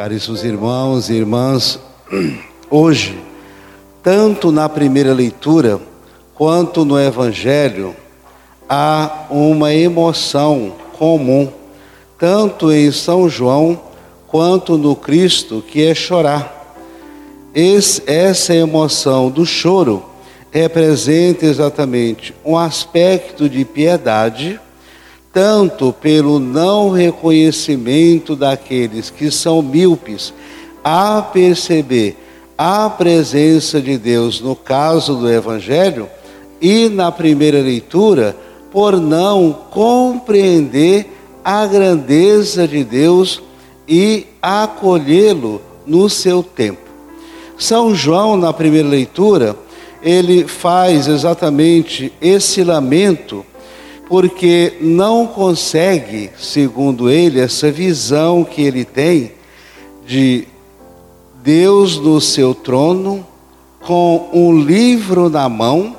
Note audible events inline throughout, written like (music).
Caríssimos irmãos e irmãs, hoje, tanto na primeira leitura quanto no Evangelho, há uma emoção comum, tanto em São João quanto no Cristo, que é chorar. Esse, essa emoção do choro representa exatamente um aspecto de piedade tanto pelo não reconhecimento daqueles que são míopes a perceber a presença de Deus no caso do Evangelho e na primeira leitura por não compreender a grandeza de Deus e acolhê-lo no seu tempo. São João, na primeira leitura, ele faz exatamente esse lamento porque não consegue, segundo ele, essa visão que ele tem de Deus no seu trono, com um livro na mão,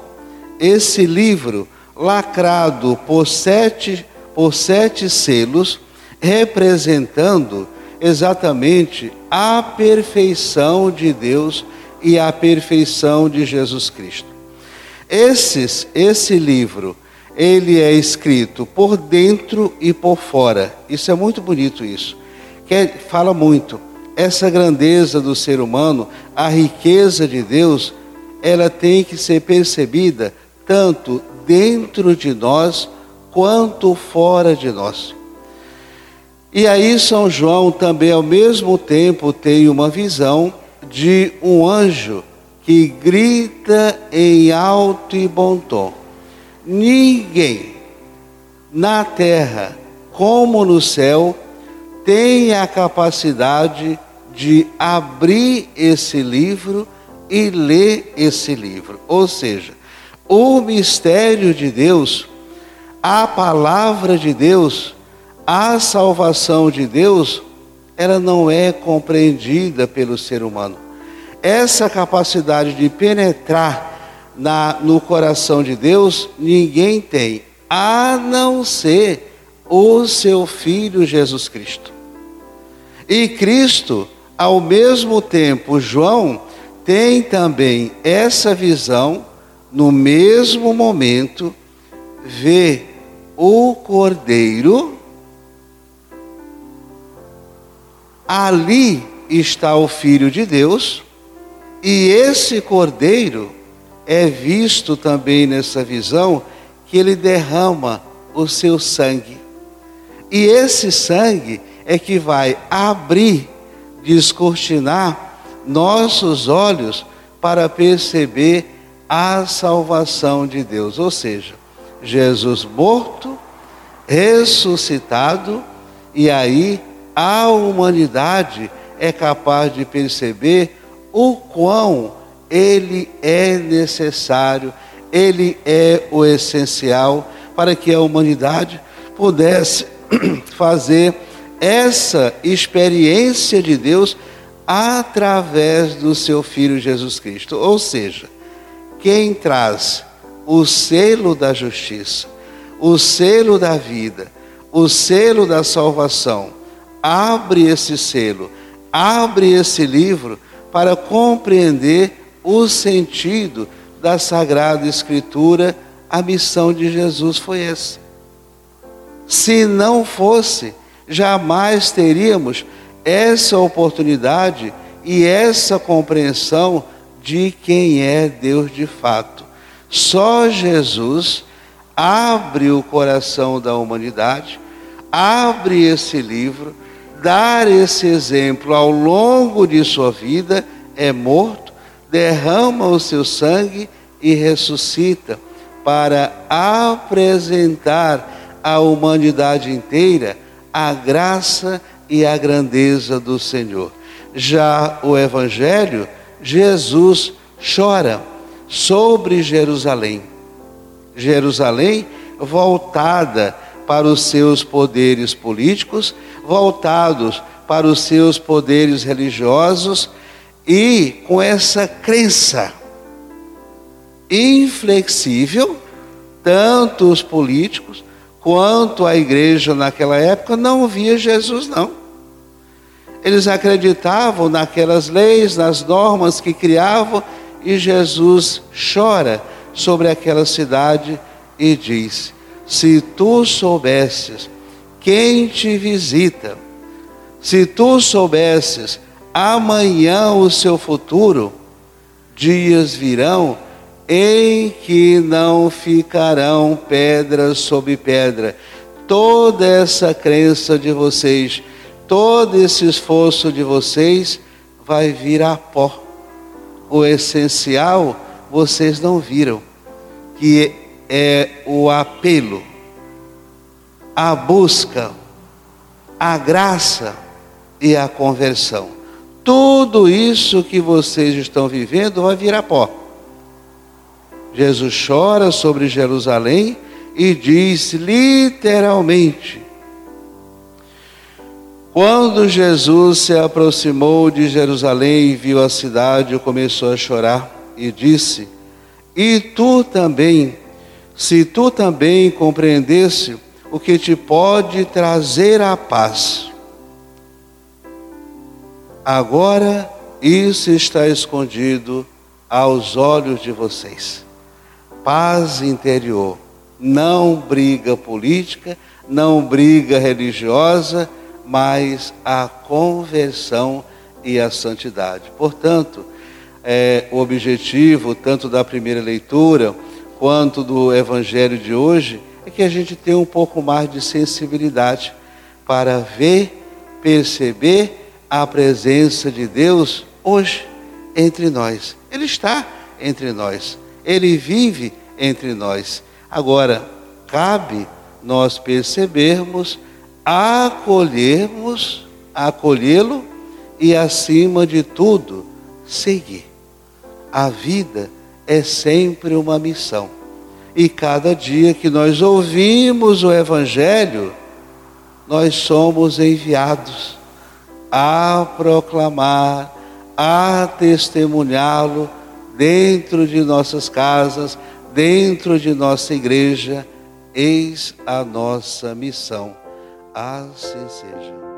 esse livro lacrado por sete, por sete selos, representando exatamente a perfeição de Deus e a perfeição de Jesus Cristo. Esses, esse livro ele é escrito por dentro e por fora. Isso é muito bonito isso. Que fala muito. Essa grandeza do ser humano, a riqueza de Deus, ela tem que ser percebida tanto dentro de nós quanto fora de nós. E aí São João também ao mesmo tempo tem uma visão de um anjo que grita em alto e bom tom. Ninguém na terra como no céu tem a capacidade de abrir esse livro e ler esse livro. Ou seja, o mistério de Deus, a palavra de Deus, a salvação de Deus, ela não é compreendida pelo ser humano. Essa capacidade de penetrar na, no coração de Deus, ninguém tem, a não ser o seu Filho Jesus Cristo. E Cristo, ao mesmo tempo, João tem também essa visão, no mesmo momento, vê o Cordeiro, ali está o Filho de Deus, e esse Cordeiro é visto também nessa visão que ele derrama o seu sangue. E esse sangue é que vai abrir, descortinar nossos olhos para perceber a salvação de Deus. Ou seja, Jesus morto, ressuscitado, e aí a humanidade é capaz de perceber o quão ele é necessário, ele é o essencial para que a humanidade pudesse (clears throat) fazer essa experiência de Deus através do seu Filho Jesus Cristo. Ou seja, quem traz o selo da justiça, o selo da vida, o selo da salvação, abre esse selo, abre esse livro para compreender o sentido da Sagrada Escritura, a missão de Jesus foi essa. Se não fosse, jamais teríamos essa oportunidade e essa compreensão de quem é Deus de fato. Só Jesus abre o coração da humanidade, abre esse livro, dar esse exemplo ao longo de sua vida, é morto derrama o seu sangue e ressuscita para apresentar à humanidade inteira a graça e a grandeza do Senhor. Já o Evangelho, Jesus chora sobre Jerusalém. Jerusalém voltada para os seus poderes políticos, voltados para os seus poderes religiosos e com essa crença inflexível, tanto os políticos quanto a igreja naquela época não via Jesus não. Eles acreditavam naquelas leis, nas normas que criavam, e Jesus chora sobre aquela cidade e diz: Se tu soubesses quem te visita, se tu soubesses amanhã o seu futuro, dias virão em que não ficarão pedras sobre pedra. Toda essa crença de vocês, todo esse esforço de vocês vai vir a pó. O essencial vocês não viram, que é o apelo, a busca, a graça e a conversão. Tudo isso que vocês estão vivendo vai virar pó. Jesus chora sobre Jerusalém e diz literalmente: Quando Jesus se aproximou de Jerusalém e viu a cidade, começou a chorar e disse: E tu também, se tu também compreendesse o que te pode trazer a paz. Agora isso está escondido aos olhos de vocês paz interior, não briga política, não briga religiosa, mas a conversão e a santidade. Portanto, é, o objetivo tanto da primeira leitura quanto do evangelho de hoje é que a gente tenha um pouco mais de sensibilidade para ver, perceber a presença de Deus hoje entre nós. Ele está entre nós. Ele vive entre nós. Agora, cabe nós percebermos, acolhermos, acolhê-lo e, acima de tudo, seguir. A vida é sempre uma missão. E cada dia que nós ouvimos o Evangelho, nós somos enviados a proclamar, a testemunhá-lo dentro de nossas casas, dentro de nossa igreja. Eis a nossa missão. Assim seja.